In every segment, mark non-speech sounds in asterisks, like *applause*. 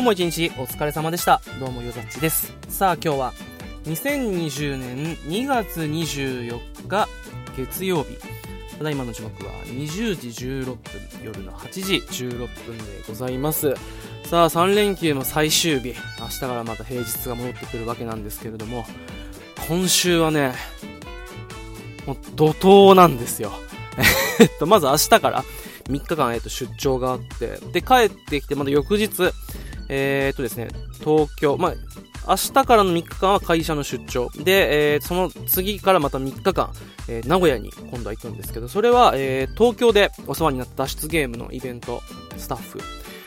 今日も一日お疲れ様でした。どうもよざっちです。さあ今日は2020年2月24日月曜日。ただいまの時刻は20時16分、夜の8時16分でございます。さあ3連休の最終日、明日からまた平日が戻ってくるわけなんですけれども、今週はね、もう怒涛なんですよ。えっと、まず明日から3日間、えっと、出張があって、で、帰ってきて、また翌日、えーとですね、東京、まあ、明日からの3日間は会社の出張。で、えーその次からまた3日間、えー名古屋に今度は行くんですけど、それは、えー東京でお世話になった脱出ゲームのイベント、スタッフ。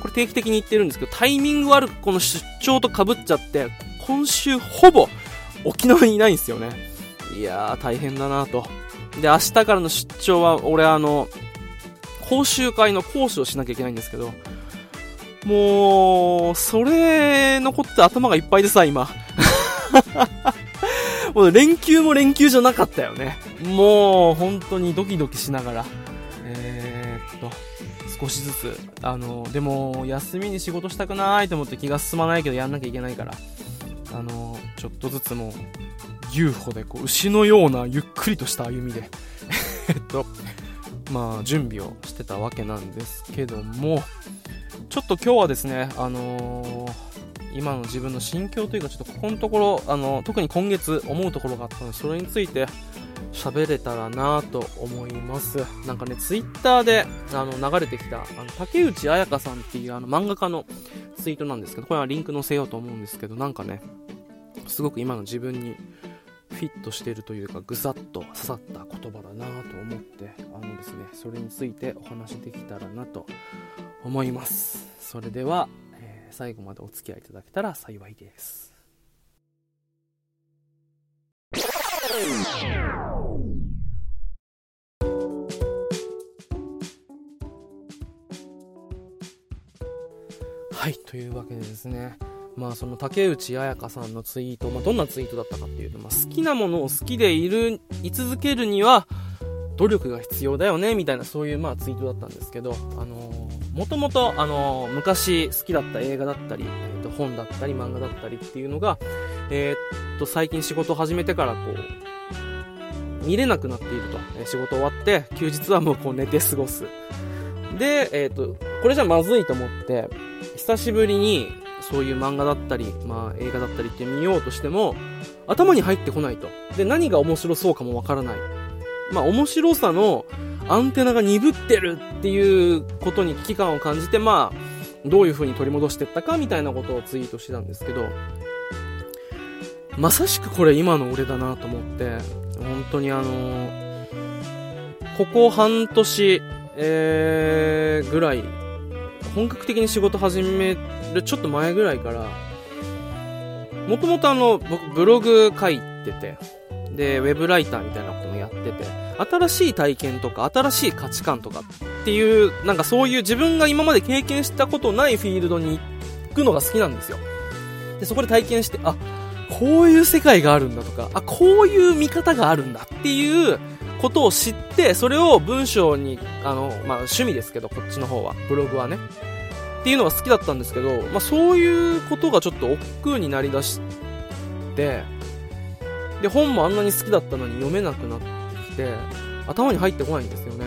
これ定期的に行ってるんですけど、タイミング悪くこの出張と被っちゃって、今週ほぼ沖縄にいないんですよね。いやー、大変だなと。で、明日からの出張は、俺あの、講習会の講師をしなきゃいけないんですけど、もう、それのことって頭がいっぱいでさ、今。*laughs* もう連休も連休じゃなかったよね。もう、本当にドキドキしながら。えー、っと、少しずつ。あの、でも、休みに仕事したくないと思って気が進まないけどやんなきゃいけないから。あの、ちょっとずつもう、牛歩でこう、牛のようなゆっくりとした歩みで、*laughs* えっと、まあ、準備をしてたわけなんですけども、ちょっと今日はですね、あのー今の自分の心境というか、ちょっとここのところ、あの、特に今月思うところがあったので、それについて喋れたらなと思います。なんかね、ツイッターで、あの、流れてきた、あの、竹内彩香さんっていう、あの、漫画家のツイートなんですけど、これはリンク載せようと思うんですけど、なんかね、すごく今の自分にフィットしているというか、ぐさっと刺さった言葉だなと思って、あのですね、それについてお話できたらなと思います。それでは、えー最後までお付き合いいただけたら幸いです。はい、というわけでですね、まあその竹内彩香さんのツイート、まあどんなツイートだったかっていうと、まあ好きなものを好きでいる、い続けるには、努力が必要だよね、みたいなそういうまあツイートだったんですけど、あの、もともとあの昔好きだった映画だったり、えーと本だったり漫画だったりっていうのが、えーっと最近仕事始めてからこう、見れなくなっていると。え仕事終わって、休日はもうこう寝て過ごす。で、えっと、これじゃまずいと思って、久しぶりにそういう漫画だったり、まあ映画だったりって見ようとしても、頭に入ってこないと。で、何が面白そうかもわからない。まあ面白さのアンテナが鈍ってるっていうことに危機感を感じて、まあ、どういう風に取り戻してったかみたいなことをツイートしてたんですけど、まさしくこれ今の俺だなと思って、本当にあのここ半年、えー、ぐらい、本格的に仕事始めるちょっと前ぐらいから、もともとあの、僕ブログ書いてて、で、ウェブライターみたいなこともやってて、新しい体験とか、新しい価値観とかっていう、なんかそういう自分が今まで経験したことないフィールドに行くのが好きなんですよ。で、そこで体験して、あ、こういう世界があるんだとか、あ、こういう見方があるんだっていうことを知って、それを文章に、あの、まあ、趣味ですけど、こっちの方は、ブログはね。っていうのが好きだったんですけど、まあ、そういうことがちょっと億劫になりだして、で、本もあんなに好きだったのに読めなくなってきて、頭に入ってこないんですよね。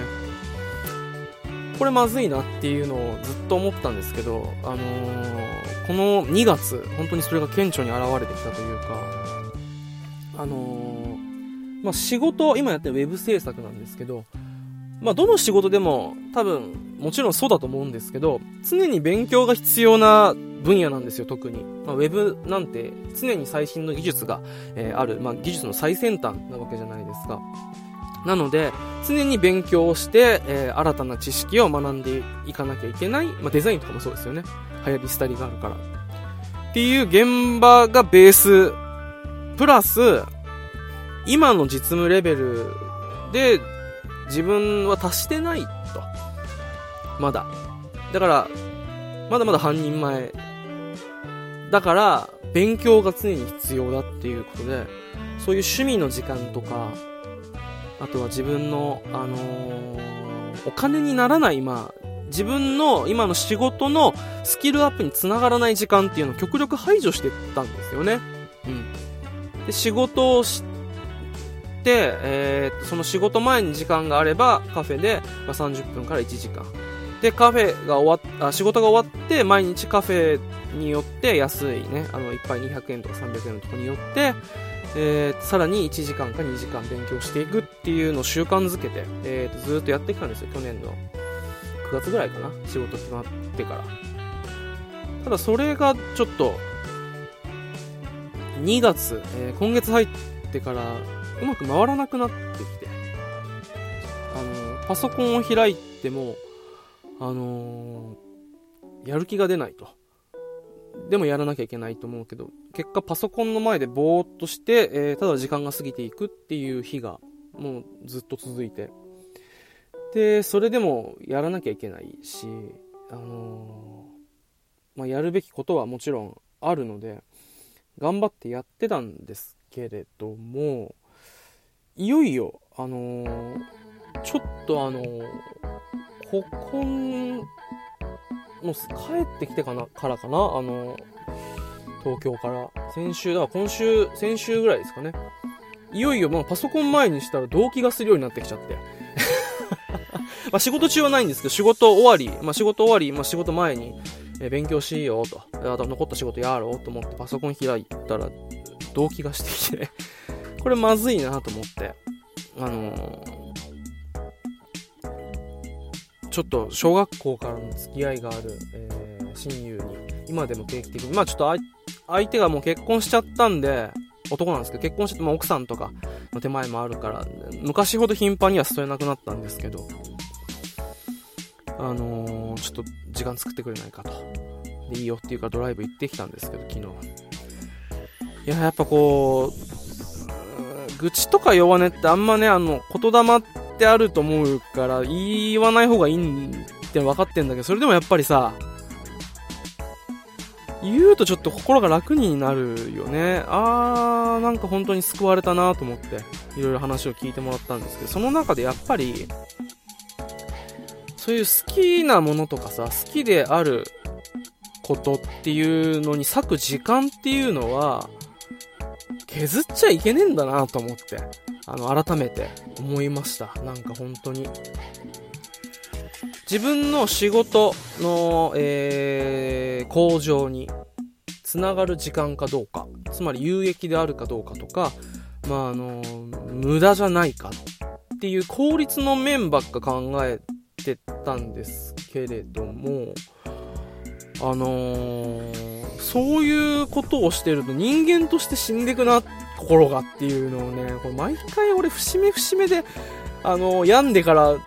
これまずいなっていうのをずっと思ったんですけど、あのーこの2月、本当にそれが顕著に現れてきたというか、あのーまあ、仕事、今やってるウェブ制作なんですけど、まあ、どの仕事でも多分、もちろんそうだと思うんですけど、常に勉強が必要な分野なんですよ、特に。まあ、ウェブなんて常に最新の技術が、えーある、まあ、技術の最先端なわけじゃないですか。なので、常に勉強をして、えー新たな知識を学んでいかなきゃいけない。まあ、デザインとかもそうですよね。流行り廃りがあるから。っていう現場がベース、プラス、今の実務レベルで自分は達してないと。まだ。だから、まだまだ半人前。だから、勉強が常に必要だっていうことで、そういう趣味の時間とか、あとは自分の、あのーお金にならない、まあ、自分の今の仕事のスキルアップにつながらない時間っていうのを極力排除してたんですよね。うん。で、仕事をして、えー、その仕事前に時間があれば、カフェで、ま30分から1時間。で、カフェが終わっ、あ、仕事が終わって、毎日カフェによって安いね、あの、いっぱい200円とか300円のとこによって、えー、さらに1時間か2時間勉強していくっていうのを習慣づけて、えー、とずっとやってきたんですよ、去年の9月ぐらいかな、仕事決まってから。ただそれがちょっと、2月、えー、今月入ってからうまく回らなくなってきて、あの、パソコンを開いても、あのー、やる気が出ないと。でもやらなきゃいけないと思うけど、結果パソコンの前でぼーっとして、えー、ただ時間が過ぎていくっていう日がもうずっと続いて。で、それでもやらなきゃいけないし、あのー、まあ、やるべきことはもちろんあるので、頑張ってやってたんですけれども、いよいよ、あのー、ちょっとあのー、ここもう帰ってきてかな、からかな、あの、東京から。先週、だから今週、先週ぐらいですかね。いよいよもうパソコン前にしたら動機がするようになってきちゃって。*laughs* まあ仕事中はないんですけど、仕事終わり、まあ仕事終わり、まあ仕事前に、え勉強しようと。あと残った仕事やろうと思ってパソコン開いたら、動機がしてきてこれまずいなと思って。あのーちょっと小学校からの付き合いがある、えー、親友に、今でも定期的に、まあちょっと相手がもう結婚しちゃったんで、男なんですけど、結婚して、まあ、奥さんとかの手前もあるから、昔ほど頻繁には誘えなくなったんですけど、あのー、ちょっと時間作ってくれないかと。で、いいよっていうかドライブ行ってきたんですけど、昨日。いや、やっぱこう、愚痴とか弱音ってあんまね、あの、言霊っってあると思うから、言わない方がいいって分かってんだけど、それでもやっぱりさ、言うとちょっと心が楽になるよね。あー、なんか本当に救われたなと思って、いろいろ話を聞いてもらったんですけど、その中でやっぱり、そういう好きなものとかさ、好きであることっていうのに割く時間っていうのは、削っちゃいけねえんだなと思って。あの、改めて思いました。なんか本当に。自分の仕事の、えー、向上につながる時間かどうか、つまり有益であるかどうかとか、まあ、あの、無駄じゃないかっていう効率の面ばっか考えてたんですけれども、あのー、そういうことをしてると人間として死んでいくな心がっていうのをね、これ毎回俺節目節目で、あの、病んでから、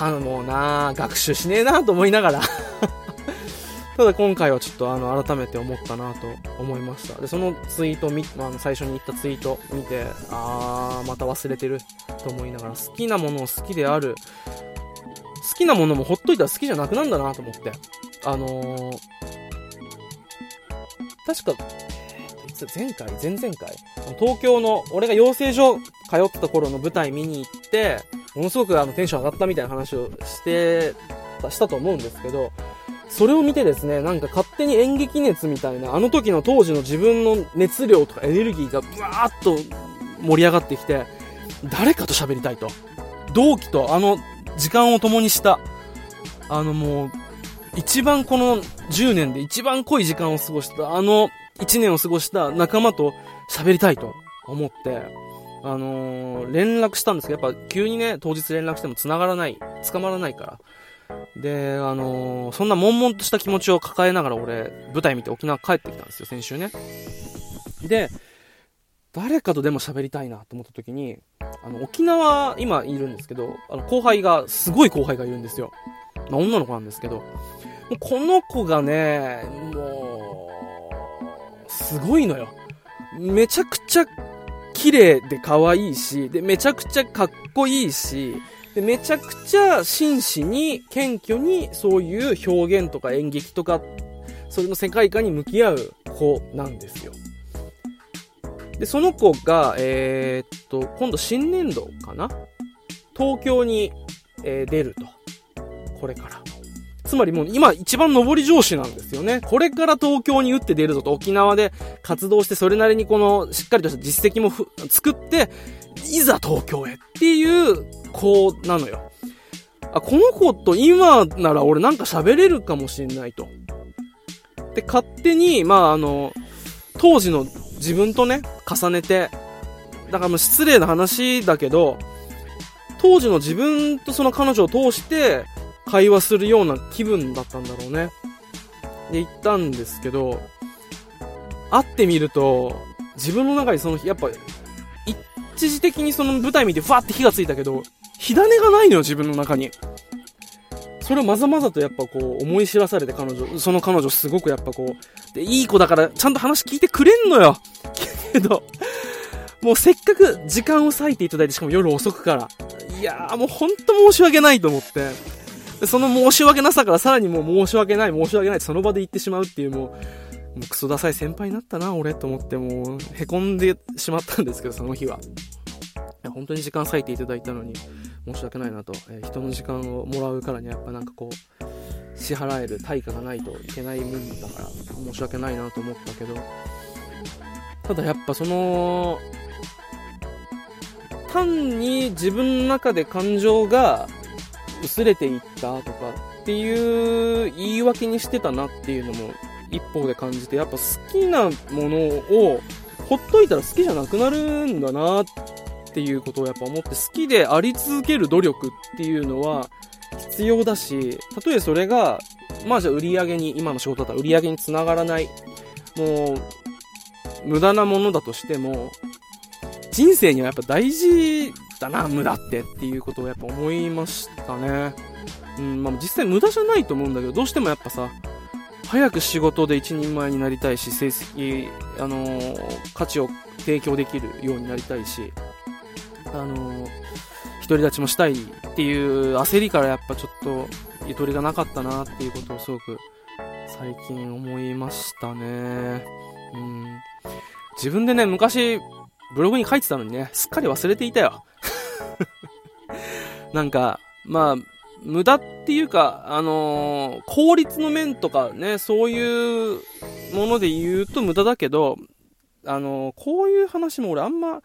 あのな学習しねえなと思いながら *laughs* ただ今回はちょっとあの、改めて思ったなと思いました。で、そのツイート見、あの、最初に言ったツイート見て、あー、また忘れてると思いながら、好きなものを好きである、好きなものもほっといたら好きじゃなくなんだなと思って。あのー、確か、前回？前々回？東京の、俺が養成所通ってた頃の舞台見に行って、ものすごくあのテンション上がったみたいな話をしてた、したと思うんですけど、それを見てですね、なんか勝手に演劇熱みたいな、あの時の当時の自分の熱量とかエネルギーがブワーッと盛り上がってきて、誰かと喋りたいと。同期とあの時間を共にした、あのもう、一番この10年で一番濃い時間を過ごした、あの1年を過ごした仲間と喋りたいと思って、あのー、連絡したんですけど、やっぱ急にね、当日連絡しても繋がらない、捕まらないから。で、あのー、そんな悶々とした気持ちを抱えながら俺、舞台見て沖縄帰ってきたんですよ、先週ね。で、誰かとでも喋りたいなと思った時に、あの、沖縄、今いるんですけど、あの、後輩が、すごい後輩がいるんですよ。まあ、女の子なんですけど、もうこの子がね、もう、すごいのよ。めちゃくちゃ綺麗で可愛いし、で、めちゃくちゃかっこいいし、で、めちゃくちゃ真摯に、謙虚に、そういう表現とか演劇とか、それの世界観に向き合う子なんですよ。で、その子が、えー、っと、今度新年度かな？東京に、えー、出ると。これから。つまりもう今一番上り上司なんですよね。これから東京に打って出るぞと沖縄で活動してそれなりにこのしっかりとした実績も作って、いざ東京へっていう子なのよ。あ、この子と今なら俺なんか喋れるかもしんないと。で、勝手に、まああの、当時の自分とね、重ねて、だからもう失礼な話だけど、当時の自分とその彼女を通して会話するような気分だったんだろうね。で、行ったんですけど、会ってみると、自分の中にその、やっぱ、一時的にその舞台見てファーって火がついたけど、火種がないのよ、自分の中に。それをまざまざとやっぱこう思い知らされて彼女、その彼女すごくやっぱこう、で、いい子だからちゃんと話聞いてくれんのよ。けど、もうせっかく時間を割いていただいて、しかも夜遅くから。いやーもうほんと申し訳ないと思って。その申し訳なさからさらにもう申し訳ない、申し訳ないってその場で言ってしまうっていうもう、もうクソダサい先輩になったな、俺と思ってもう、凹んでしまったんですけど、その日は。いや、本当に時間割いていただいたのに、申し訳ないなと、えー、人の時間をもらうからにはやっぱなんかこう支払える対価がないといけない部分だから申し訳ないなと思ったけどただやっぱその単に自分の中で感情が薄れていったとかっていう言い訳にしてたなっていうのも一方で感じてやっぱ好きなものをほっといたら好きじゃなくなるんだなっていうことをやっぱ思って好きであり続ける努力っていうのは必要だし、たとえそれが、まあじゃあ売り上げに、今の仕事だったら売り上げにつながらない、もう、無駄なものだとしても、人生にはやっぱ大事だな、無駄ってっていうことをやっぱ思いましたね。うん、まあ実際無駄じゃないと思うんだけど、どうしてもやっぱさ、早く仕事で一人前になりたいし、成績、あのー、価値を提供できるようになりたいし、あの独り立ちもしたいっていう焦りからやっぱちょっとゆとりがなかったなっていうことをすごく最近思いましたね。うん。自分でね、昔ブログに書いてたのにね、すっかり忘れていたよ。*laughs* なんか、まあ、無駄っていうか、あのー、効率の面とかね、そういうもので言うと無駄だけど、あのー、こういう話も俺あんま、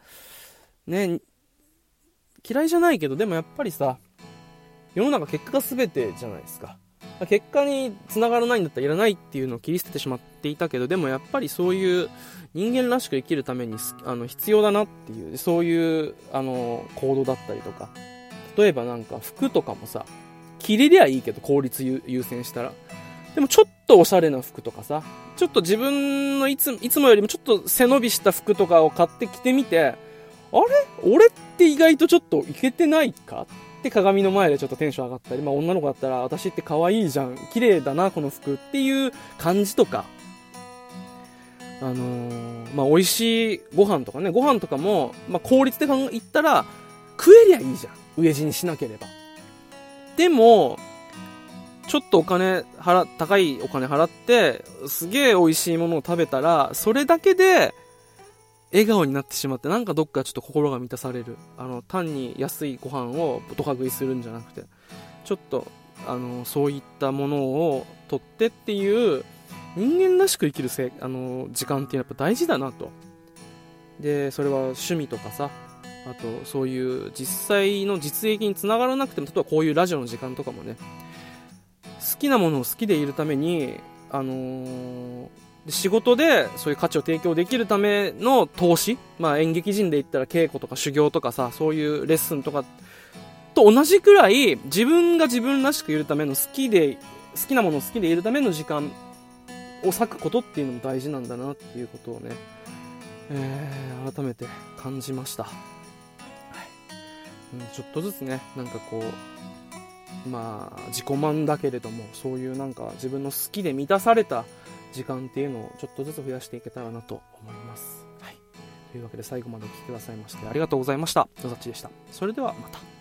ね、嫌いじゃないけど、でもやっぱりさ、世の中結果が全てじゃないですか。結果に繋がらないんだったらいらないっていうのを切り捨ててしまっていたけど、でもやっぱりそういう人間らしく生きるためにあの必要だなっていう、そういうあの行動だったりとか。例えばなんか服とかもさ、着れりゃいいけど効率優先したら。でもちょっとおしゃれな服とかさ、ちょっと自分のいついつもよりもちょっと背伸びした服とかを買って着てみて、あれ？俺って意外とちょっといけてないか？って鏡の前でちょっとテンション上がったり、まあ女の子だったら私って可愛いじゃん、綺麗だな、この服っていう感じとか、あのー、まあ美味しいご飯とかね、ご飯とかも、まあ効率で言ったら、食えりゃいいじゃん。飢え死にしなければ。でも、ちょっとお金払、高いお金払って、すげえ美味しいものを食べたら、それだけで、笑顔になってしまって、なんかどっかちょっと心が満たされる。あの、単に安いご飯をドカ食いするんじゃなくて、ちょっと、あの、そういったものを取ってっていう、人間らしく生きるせあの、時間っていうのはやっぱ大事だなと。で、それは趣味とかさ、あと、そういう実際の実益につながらなくても、例えばこういうラジオの時間とかもね、好きなものを好きでいるために、あのーで仕事でそういう価値を提供できるための投資、まあ、演劇人で言ったら稽古とか修行とかさそういうレッスンとかと同じくらい自分が自分らしくいるための好きで好きなものを好きでいるための時間を割くことっていうのも大事なんだなっていうことをね、えー、改めて感じました、はい。うん、ちょっとずつねなんかこうまあ自己満だけれどもそういうなんか自分の好きで満たされた時間っていうのをちょっとずつ増やしていけたらなと思います。はい。というわけで最後までお聴きくださいましてありがとうございました。野崎でした。それではまた。